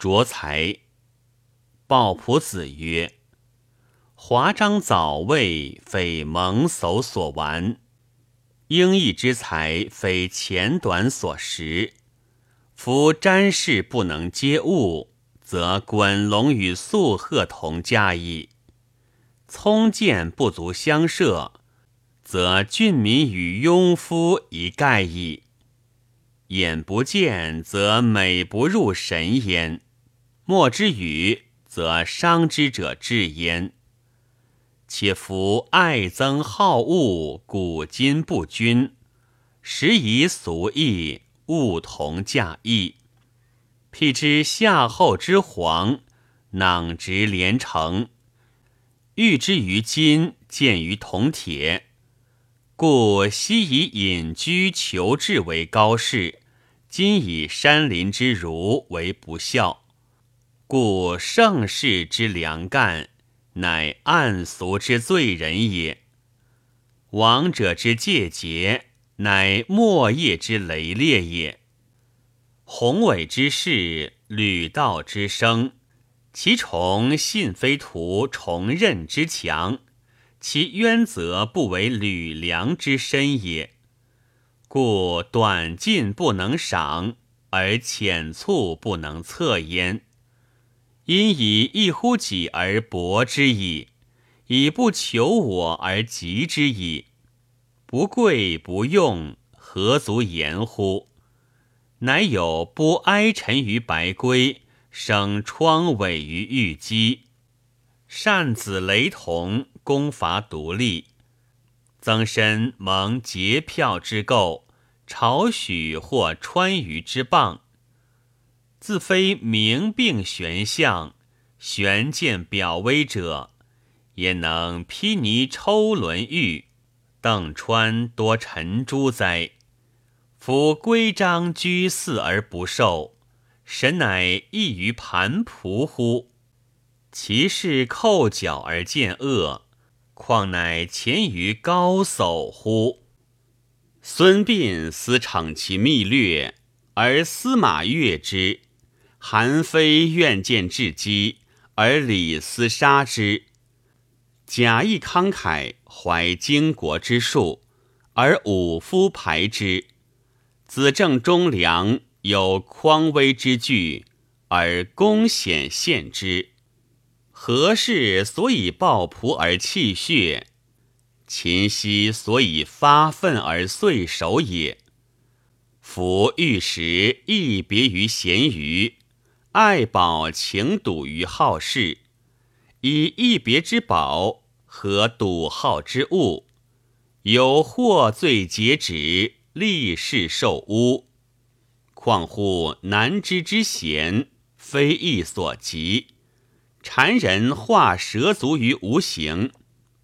卓才。鲍朴子曰：“华章早位，非蒙叟所玩；英毅之才，非浅短所识。夫瞻视不能接物，则滚龙与素鹤同驾矣；聪见不足相涉，则俊民与庸夫一概矣。眼不见，则美不入神焉；莫之语。”则伤之者至焉。且夫爱憎好恶，古今不均，时宜俗义，物同价异。譬之夏后之黄，囊直连城；欲之于金，见于铜铁。故昔以隐居求志为高士，今以山林之儒为不孝。故盛世之良干，乃暗俗之罪人也；王者之戒节，乃末业之雷烈也。宏伟之事，履道之生，其崇信非徒崇任之强，其渊则不为吕梁之深也。故短进不能赏，而浅促不能测焉。因以一乎己而博之矣，以不求我而急之矣。不贵不用，何足言乎？乃有不哀臣于白圭，生疮痿于玉肌，善子雷同，攻伐独立，曾参蒙劫票之构，朝许或川渝之棒。自非明病玄象、玄见表微者，也能披泥抽轮玉，邓川多沉珠哉？夫规章居肆而不受，神乃异于盘仆乎？其事扣脚而见恶，况乃潜于高叟乎？孙膑思逞其密略，而司马越之。韩非愿见至机，而李斯杀之；贾谊慷慨，怀经国之术，而武夫排之；子正忠良，有匡威之具，而公显献之。何事所以抱仆而泣血？秦兮所以发愤而遂首也。夫玉石亦别于咸鱼。爱宝情笃于好事，以一别之宝和笃好之物，有获罪截止，立事受污。况乎难知之贤，非易所及。谗人化蛇足于无形，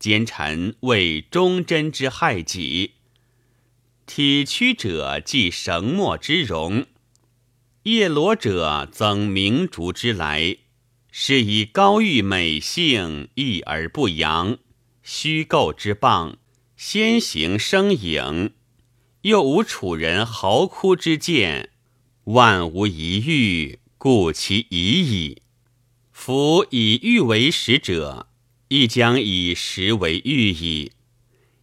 奸臣为忠贞之害己。体屈者即绳墨之容。叶罗者增明烛之来，是以高玉美性，异而不扬；虚构之棒，先行生影，又无楚人嚎哭之见，万无一遇，故其已矣。夫以玉为食者，亦将以食为玉矣；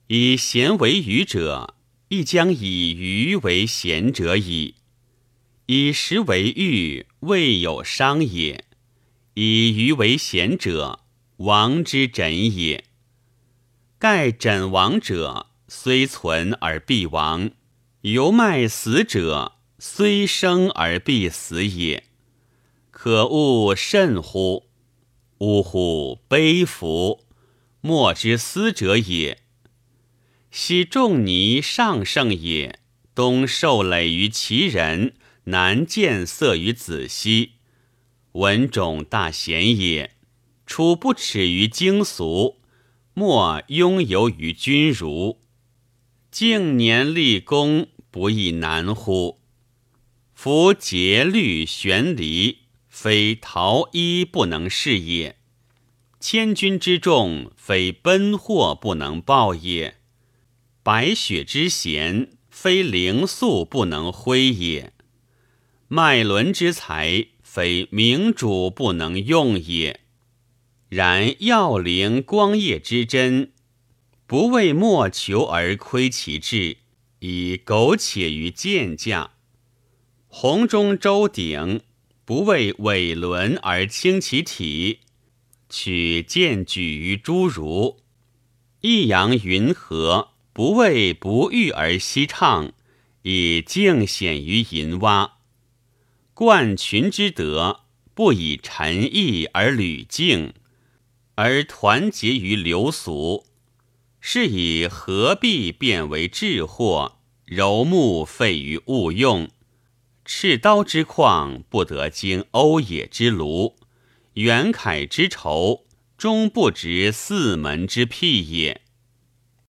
以咸为鱼者，亦将以鱼为咸者矣。以食为欲，未有伤也；以鱼为贤者，亡之枕也。盖枕亡者，虽存而必亡；犹卖死者，虽生而必死也。可恶甚乎！呜呼，悲夫！莫之思者也。昔仲尼上圣也，东受累于其人。难见色于子兮，文种大贤也。处不耻于经俗，莫庸游于君儒。敬年立功，不亦难乎？夫节律玄离，非陶一不能事也；千军之众，非奔祸不能报也；白雪之贤，非灵素不能挥也。脉伦之才，非明主不能用也。然耀灵光业之真，不为莫求而亏其志，以苟且于剑架；红中周鼎，不为伟伦而轻其体，取剑举于诸儒；益阳云和，不为不遇而息畅，以敬显于银蛙；冠群之德，不以陈毅而履敬。而团结于流俗，是以何必变为智货？柔木废于勿用，赤刀之况不得经欧冶之炉，元凯之仇终不值四门之辟也。